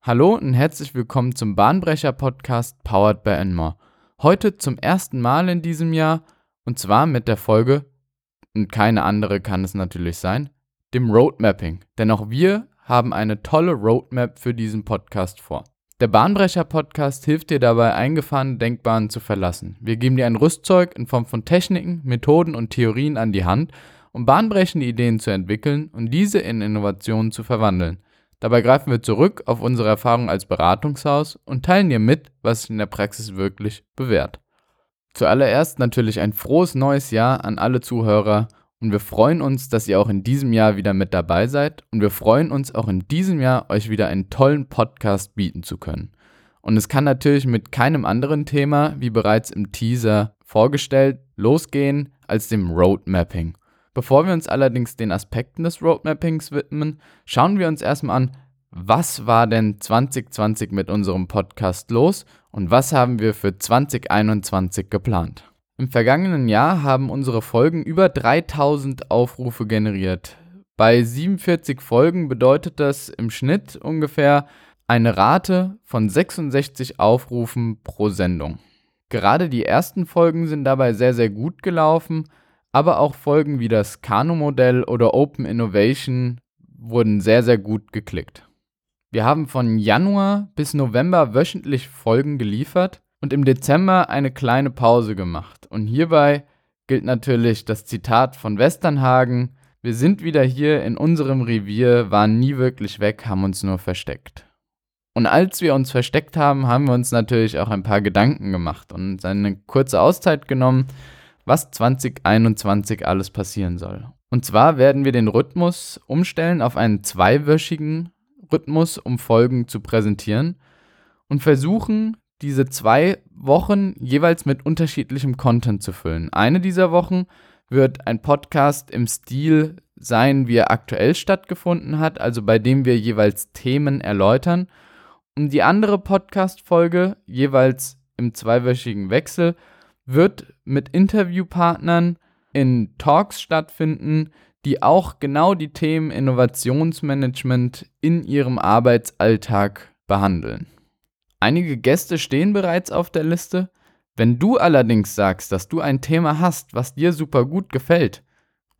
Hallo und herzlich willkommen zum Bahnbrecher-Podcast Powered by Enmore. Heute zum ersten Mal in diesem Jahr und zwar mit der Folge, und keine andere kann es natürlich sein, dem Roadmapping. Denn auch wir haben eine tolle Roadmap für diesen Podcast vor. Der Bahnbrecher-Podcast hilft dir dabei, eingefahrene Denkbahnen zu verlassen. Wir geben dir ein Rüstzeug in Form von Techniken, Methoden und Theorien an die Hand, um bahnbrechende Ideen zu entwickeln und diese in Innovationen zu verwandeln. Dabei greifen wir zurück auf unsere Erfahrung als Beratungshaus und teilen dir mit, was sich in der Praxis wirklich bewährt. Zuallererst natürlich ein frohes neues Jahr an alle Zuhörer und wir freuen uns, dass ihr auch in diesem Jahr wieder mit dabei seid und wir freuen uns auch in diesem Jahr euch wieder einen tollen Podcast bieten zu können. Und es kann natürlich mit keinem anderen Thema, wie bereits im Teaser vorgestellt, losgehen als dem Roadmapping. Bevor wir uns allerdings den Aspekten des Roadmappings widmen, schauen wir uns erstmal an, was war denn 2020 mit unserem Podcast los und was haben wir für 2021 geplant. Im vergangenen Jahr haben unsere Folgen über 3000 Aufrufe generiert. Bei 47 Folgen bedeutet das im Schnitt ungefähr eine Rate von 66 Aufrufen pro Sendung. Gerade die ersten Folgen sind dabei sehr, sehr gut gelaufen aber auch Folgen wie das Kano-Modell oder Open Innovation wurden sehr, sehr gut geklickt. Wir haben von Januar bis November wöchentlich Folgen geliefert und im Dezember eine kleine Pause gemacht. Und hierbei gilt natürlich das Zitat von Westernhagen, wir sind wieder hier in unserem Revier, waren nie wirklich weg, haben uns nur versteckt. Und als wir uns versteckt haben, haben wir uns natürlich auch ein paar Gedanken gemacht und eine kurze Auszeit genommen, was 2021 alles passieren soll. Und zwar werden wir den Rhythmus umstellen auf einen zweiwöchigen Rhythmus, um Folgen zu präsentieren und versuchen, diese zwei Wochen jeweils mit unterschiedlichem Content zu füllen. Eine dieser Wochen wird ein Podcast im Stil sein, wie er aktuell stattgefunden hat, also bei dem wir jeweils Themen erläutern. Und die andere Podcast-Folge jeweils im zweiwöchigen Wechsel wird mit Interviewpartnern in Talks stattfinden, die auch genau die Themen Innovationsmanagement in ihrem Arbeitsalltag behandeln. Einige Gäste stehen bereits auf der Liste. Wenn du allerdings sagst, dass du ein Thema hast, was dir super gut gefällt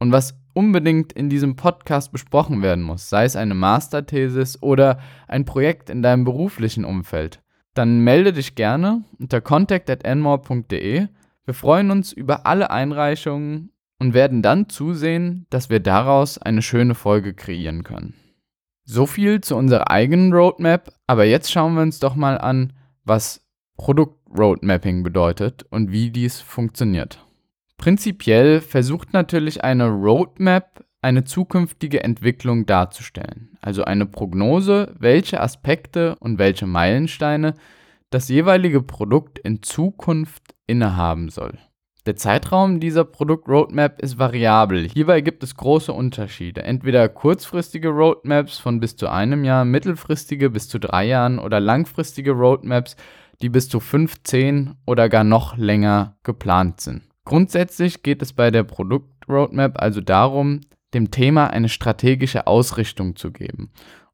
und was unbedingt in diesem Podcast besprochen werden muss, sei es eine Masterthesis oder ein Projekt in deinem beruflichen Umfeld, dann melde dich gerne unter contact@enmore.de wir freuen uns über alle Einreichungen und werden dann zusehen, dass wir daraus eine schöne Folge kreieren können. So viel zu unserer eigenen Roadmap, aber jetzt schauen wir uns doch mal an, was Produkt-Roadmapping bedeutet und wie dies funktioniert. Prinzipiell versucht natürlich eine Roadmap eine zukünftige Entwicklung darzustellen, also eine Prognose, welche Aspekte und welche Meilensteine das jeweilige Produkt in Zukunft innehaben soll. Der Zeitraum dieser Produktroadmap ist variabel. Hierbei gibt es große Unterschiede. Entweder kurzfristige Roadmaps von bis zu einem Jahr, mittelfristige bis zu drei Jahren oder langfristige Roadmaps, die bis zu 15 oder gar noch länger geplant sind. Grundsätzlich geht es bei der Produktroadmap also darum, dem Thema eine strategische Ausrichtung zu geben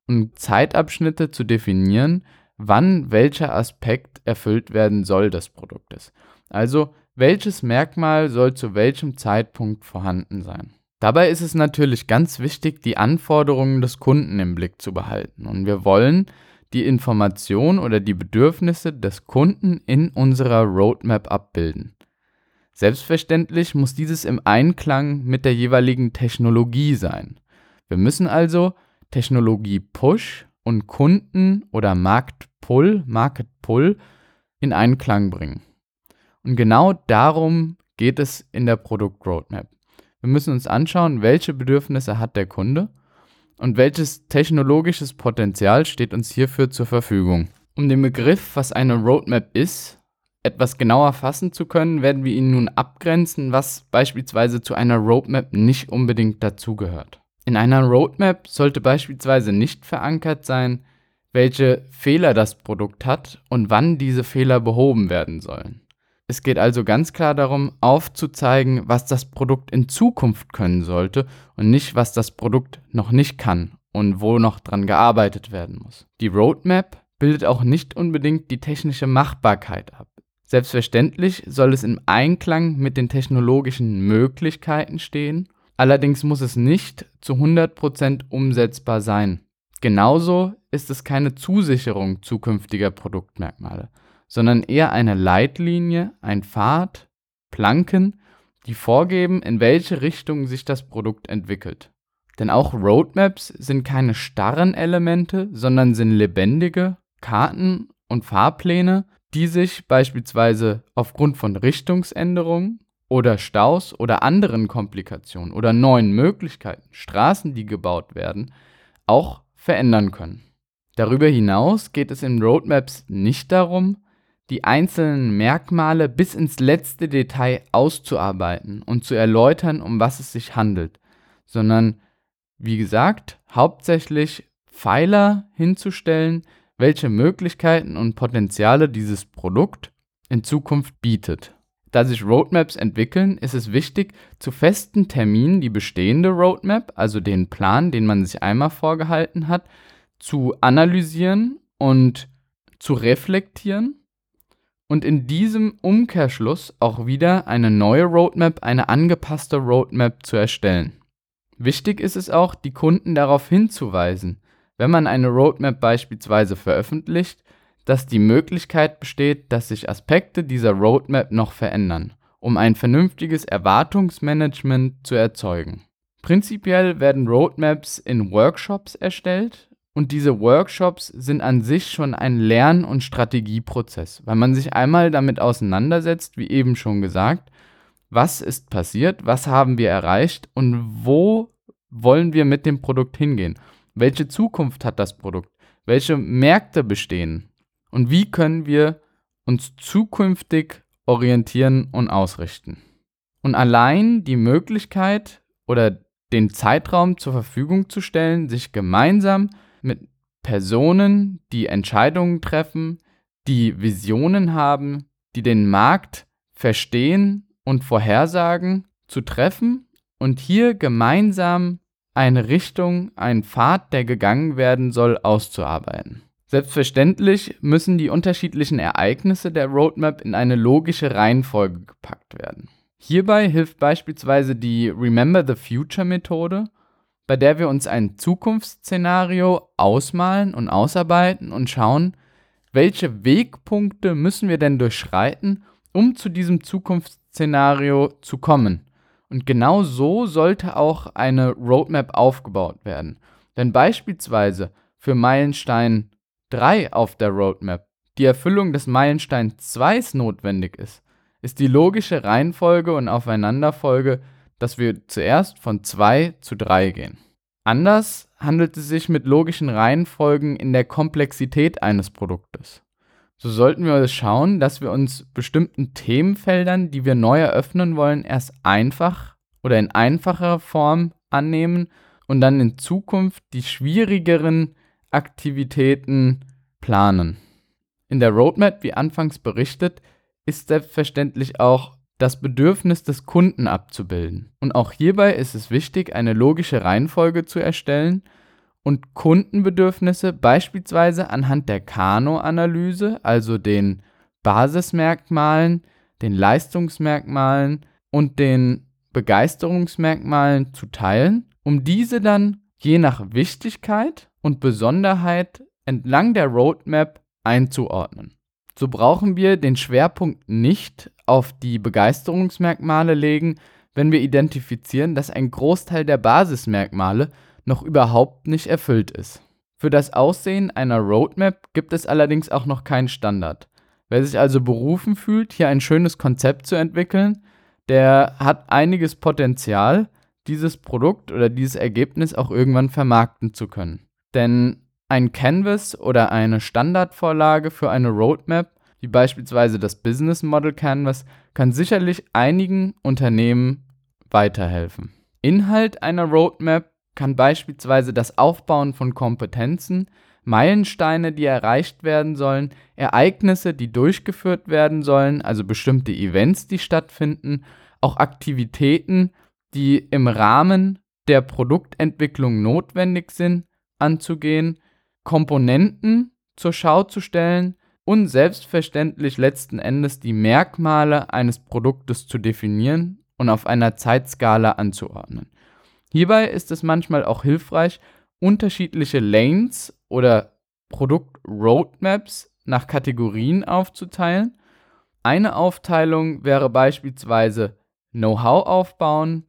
und Zeitabschnitte zu definieren, wann welcher Aspekt erfüllt werden soll des Produktes. Also welches Merkmal soll zu welchem Zeitpunkt vorhanden sein. Dabei ist es natürlich ganz wichtig, die Anforderungen des Kunden im Blick zu behalten. Und wir wollen die Information oder die Bedürfnisse des Kunden in unserer Roadmap abbilden. Selbstverständlich muss dieses im Einklang mit der jeweiligen Technologie sein. Wir müssen also Technologie Push und Kunden oder Markt Pull, Market Pull in Einklang bringen. Und genau darum geht es in der Produktroadmap. Wir müssen uns anschauen, welche Bedürfnisse hat der Kunde und welches technologisches Potenzial steht uns hierfür zur Verfügung. Um den Begriff, was eine Roadmap ist, etwas genauer fassen zu können, werden wir ihn nun abgrenzen, was beispielsweise zu einer Roadmap nicht unbedingt dazugehört. In einer Roadmap sollte beispielsweise nicht verankert sein, welche Fehler das Produkt hat und wann diese Fehler behoben werden sollen. Es geht also ganz klar darum, aufzuzeigen, was das Produkt in Zukunft können sollte und nicht, was das Produkt noch nicht kann und wo noch dran gearbeitet werden muss. Die Roadmap bildet auch nicht unbedingt die technische Machbarkeit ab. Selbstverständlich soll es im Einklang mit den technologischen Möglichkeiten stehen, allerdings muss es nicht zu 100% umsetzbar sein. Genauso ist es keine Zusicherung zukünftiger Produktmerkmale, sondern eher eine Leitlinie, ein Pfad, Planken, die vorgeben, in welche Richtung sich das Produkt entwickelt. Denn auch Roadmaps sind keine starren Elemente, sondern sind lebendige Karten und Fahrpläne, die sich beispielsweise aufgrund von Richtungsänderungen oder Staus oder anderen Komplikationen oder neuen Möglichkeiten, Straßen, die gebaut werden, auch verändern können. Darüber hinaus geht es in Roadmaps nicht darum, die einzelnen Merkmale bis ins letzte Detail auszuarbeiten und zu erläutern, um was es sich handelt, sondern wie gesagt, hauptsächlich Pfeiler hinzustellen, welche Möglichkeiten und Potenziale dieses Produkt in Zukunft bietet. Da sich Roadmaps entwickeln, ist es wichtig, zu festen Terminen die bestehende Roadmap, also den Plan, den man sich einmal vorgehalten hat, zu analysieren und zu reflektieren und in diesem Umkehrschluss auch wieder eine neue Roadmap, eine angepasste Roadmap zu erstellen. Wichtig ist es auch, die Kunden darauf hinzuweisen, wenn man eine Roadmap beispielsweise veröffentlicht, dass die Möglichkeit besteht, dass sich Aspekte dieser Roadmap noch verändern, um ein vernünftiges Erwartungsmanagement zu erzeugen. Prinzipiell werden Roadmaps in Workshops erstellt und diese Workshops sind an sich schon ein Lern- und Strategieprozess, weil man sich einmal damit auseinandersetzt, wie eben schon gesagt, was ist passiert, was haben wir erreicht und wo wollen wir mit dem Produkt hingehen. Welche Zukunft hat das Produkt? Welche Märkte bestehen? Und wie können wir uns zukünftig orientieren und ausrichten? Und allein die Möglichkeit oder den Zeitraum zur Verfügung zu stellen, sich gemeinsam mit Personen, die Entscheidungen treffen, die Visionen haben, die den Markt verstehen und vorhersagen, zu treffen und hier gemeinsam eine Richtung, einen Pfad, der gegangen werden soll, auszuarbeiten. Selbstverständlich müssen die unterschiedlichen Ereignisse der Roadmap in eine logische Reihenfolge gepackt werden. Hierbei hilft beispielsweise die Remember the Future Methode, bei der wir uns ein Zukunftsszenario ausmalen und ausarbeiten und schauen, welche Wegpunkte müssen wir denn durchschreiten, um zu diesem Zukunftsszenario zu kommen. Und genau so sollte auch eine Roadmap aufgebaut werden. Wenn beispielsweise für Meilenstein 3 auf der Roadmap die Erfüllung des Meilenstein 2 notwendig ist, ist die logische Reihenfolge und Aufeinanderfolge, dass wir zuerst von 2 zu 3 gehen. Anders handelt es sich mit logischen Reihenfolgen in der Komplexität eines Produktes. So sollten wir schauen, dass wir uns bestimmten Themenfeldern, die wir neu eröffnen wollen, erst einfach oder in einfacher Form annehmen und dann in Zukunft die schwierigeren Aktivitäten planen. In der Roadmap, wie anfangs berichtet, ist selbstverständlich auch das Bedürfnis des Kunden abzubilden. Und auch hierbei ist es wichtig, eine logische Reihenfolge zu erstellen und Kundenbedürfnisse beispielsweise anhand der Kano-Analyse, also den Basismerkmalen, den Leistungsmerkmalen und den Begeisterungsmerkmalen zu teilen, um diese dann je nach Wichtigkeit und Besonderheit entlang der Roadmap einzuordnen. So brauchen wir den Schwerpunkt nicht auf die Begeisterungsmerkmale legen, wenn wir identifizieren, dass ein Großteil der Basismerkmale noch überhaupt nicht erfüllt ist. Für das Aussehen einer Roadmap gibt es allerdings auch noch keinen Standard. Wer sich also berufen fühlt, hier ein schönes Konzept zu entwickeln, der hat einiges Potenzial, dieses Produkt oder dieses Ergebnis auch irgendwann vermarkten zu können. Denn ein Canvas oder eine Standardvorlage für eine Roadmap, wie beispielsweise das Business Model Canvas, kann sicherlich einigen Unternehmen weiterhelfen. Inhalt einer Roadmap kann beispielsweise das Aufbauen von Kompetenzen, Meilensteine, die erreicht werden sollen, Ereignisse, die durchgeführt werden sollen, also bestimmte Events, die stattfinden, auch Aktivitäten, die im Rahmen der Produktentwicklung notwendig sind, anzugehen, Komponenten zur Schau zu stellen und selbstverständlich letzten Endes die Merkmale eines Produktes zu definieren und auf einer Zeitskala anzuordnen. Hierbei ist es manchmal auch hilfreich, unterschiedliche Lanes oder Produktroadmaps nach Kategorien aufzuteilen. Eine Aufteilung wäre beispielsweise Know-how aufbauen,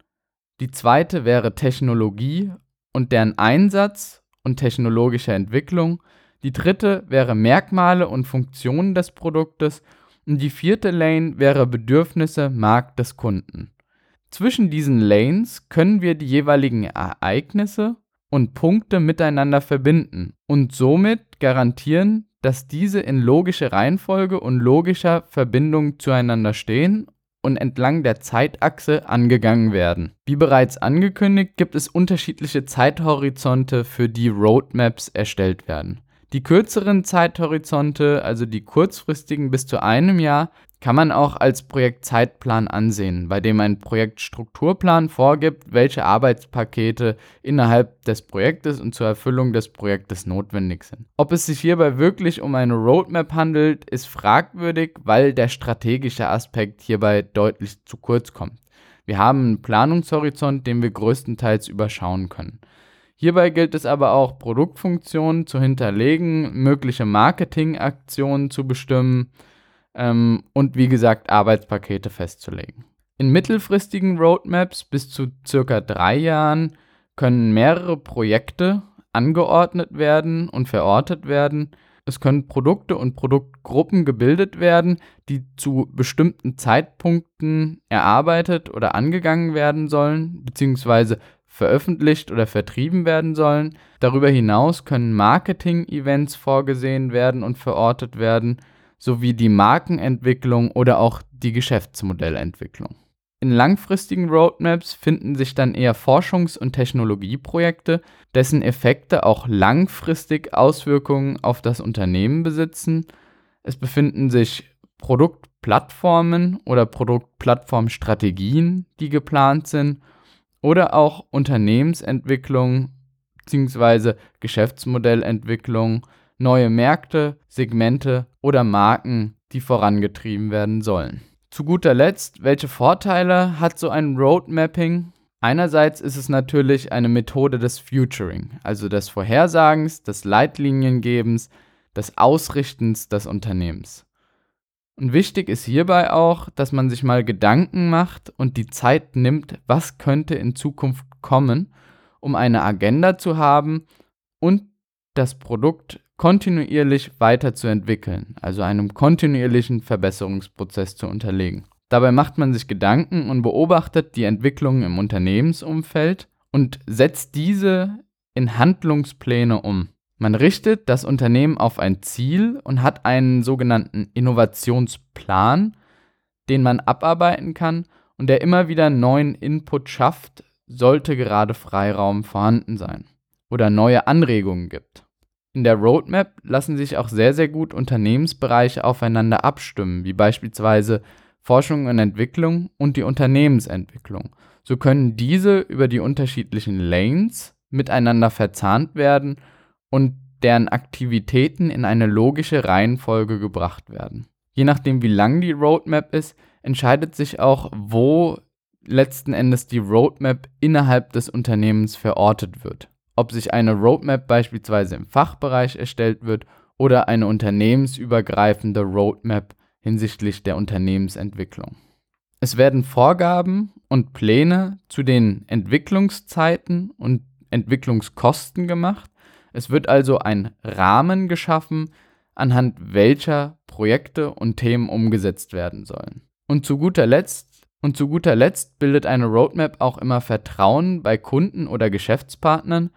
die zweite wäre Technologie und deren Einsatz und technologische Entwicklung, die dritte wäre Merkmale und Funktionen des Produktes und die vierte Lane wäre Bedürfnisse, Markt des Kunden. Zwischen diesen Lanes können wir die jeweiligen Ereignisse und Punkte miteinander verbinden und somit garantieren, dass diese in logischer Reihenfolge und logischer Verbindung zueinander stehen und entlang der Zeitachse angegangen werden. Wie bereits angekündigt, gibt es unterschiedliche Zeithorizonte, für die Roadmaps erstellt werden. Die kürzeren Zeithorizonte, also die kurzfristigen bis zu einem Jahr, kann man auch als Projektzeitplan ansehen, bei dem ein Projektstrukturplan vorgibt, welche Arbeitspakete innerhalb des Projektes und zur Erfüllung des Projektes notwendig sind. Ob es sich hierbei wirklich um eine Roadmap handelt, ist fragwürdig, weil der strategische Aspekt hierbei deutlich zu kurz kommt. Wir haben einen Planungshorizont, den wir größtenteils überschauen können. Hierbei gilt es aber auch, Produktfunktionen zu hinterlegen, mögliche Marketingaktionen zu bestimmen, ähm, und wie gesagt Arbeitspakete festzulegen. In mittelfristigen Roadmaps bis zu circa drei Jahren können mehrere Projekte angeordnet werden und verortet werden. Es können Produkte und Produktgruppen gebildet werden, die zu bestimmten Zeitpunkten erarbeitet oder angegangen werden sollen, beziehungsweise veröffentlicht oder vertrieben werden sollen. Darüber hinaus können Marketing-Events vorgesehen werden und verortet werden sowie die Markenentwicklung oder auch die Geschäftsmodellentwicklung. In langfristigen Roadmaps finden sich dann eher Forschungs- und Technologieprojekte, dessen Effekte auch langfristig Auswirkungen auf das Unternehmen besitzen. Es befinden sich Produktplattformen oder Produktplattformstrategien, die geplant sind, oder auch Unternehmensentwicklung bzw. Geschäftsmodellentwicklung, neue Märkte, Segmente oder Marken, die vorangetrieben werden sollen. Zu guter Letzt, welche Vorteile hat so ein Roadmapping? Einerseits ist es natürlich eine Methode des Futuring, also des Vorhersagens, des Leitliniengebens, des Ausrichtens des Unternehmens. Und wichtig ist hierbei auch, dass man sich mal Gedanken macht und die Zeit nimmt, was könnte in Zukunft kommen, um eine Agenda zu haben und das Produkt kontinuierlich weiterzuentwickeln, also einem kontinuierlichen Verbesserungsprozess zu unterlegen. Dabei macht man sich Gedanken und beobachtet die Entwicklungen im Unternehmensumfeld und setzt diese in Handlungspläne um. Man richtet das Unternehmen auf ein Ziel und hat einen sogenannten Innovationsplan, den man abarbeiten kann und der immer wieder neuen Input schafft, sollte gerade Freiraum vorhanden sein oder neue Anregungen gibt. In der Roadmap lassen sich auch sehr, sehr gut Unternehmensbereiche aufeinander abstimmen, wie beispielsweise Forschung und Entwicklung und die Unternehmensentwicklung. So können diese über die unterschiedlichen Lanes miteinander verzahnt werden und deren Aktivitäten in eine logische Reihenfolge gebracht werden. Je nachdem, wie lang die Roadmap ist, entscheidet sich auch, wo letzten Endes die Roadmap innerhalb des Unternehmens verortet wird ob sich eine Roadmap beispielsweise im Fachbereich erstellt wird oder eine unternehmensübergreifende Roadmap hinsichtlich der Unternehmensentwicklung. Es werden Vorgaben und Pläne zu den Entwicklungszeiten und Entwicklungskosten gemacht. Es wird also ein Rahmen geschaffen, anhand welcher Projekte und Themen umgesetzt werden sollen. Und zu guter Letzt und zu guter Letzt bildet eine Roadmap auch immer Vertrauen bei Kunden oder Geschäftspartnern,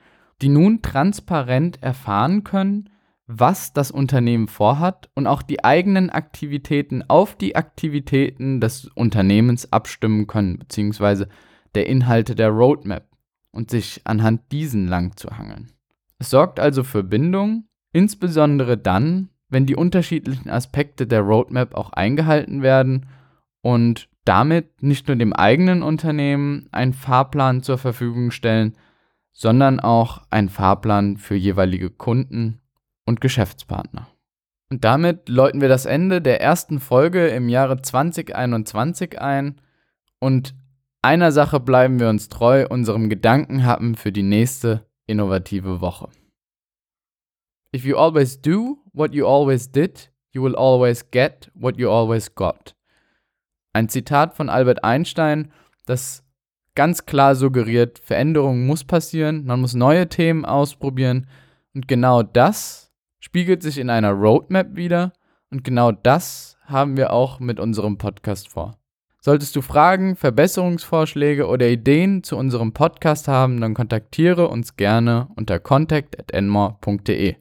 die nun transparent erfahren können, was das Unternehmen vorhat und auch die eigenen Aktivitäten auf die Aktivitäten des Unternehmens abstimmen können, beziehungsweise der Inhalte der Roadmap und sich anhand diesen lang zu hangeln. Es sorgt also für Bindung, insbesondere dann, wenn die unterschiedlichen Aspekte der Roadmap auch eingehalten werden und damit nicht nur dem eigenen Unternehmen einen Fahrplan zur Verfügung stellen, sondern auch einen Fahrplan für jeweilige Kunden und Geschäftspartner. Und damit läuten wir das Ende der ersten Folge im Jahre 2021 ein und einer Sache bleiben wir uns treu, unserem Gedankenhappen für die nächste innovative Woche. If you always do what you always did, you will always get what you always got. Ein Zitat von Albert Einstein, das ganz klar suggeriert, Veränderung muss passieren, man muss neue Themen ausprobieren und genau das spiegelt sich in einer Roadmap wieder und genau das haben wir auch mit unserem Podcast vor. Solltest du Fragen, Verbesserungsvorschläge oder Ideen zu unserem Podcast haben, dann kontaktiere uns gerne unter contact@enmore.de.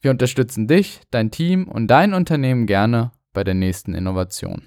Wir unterstützen dich, dein Team und dein Unternehmen gerne bei der nächsten Innovation.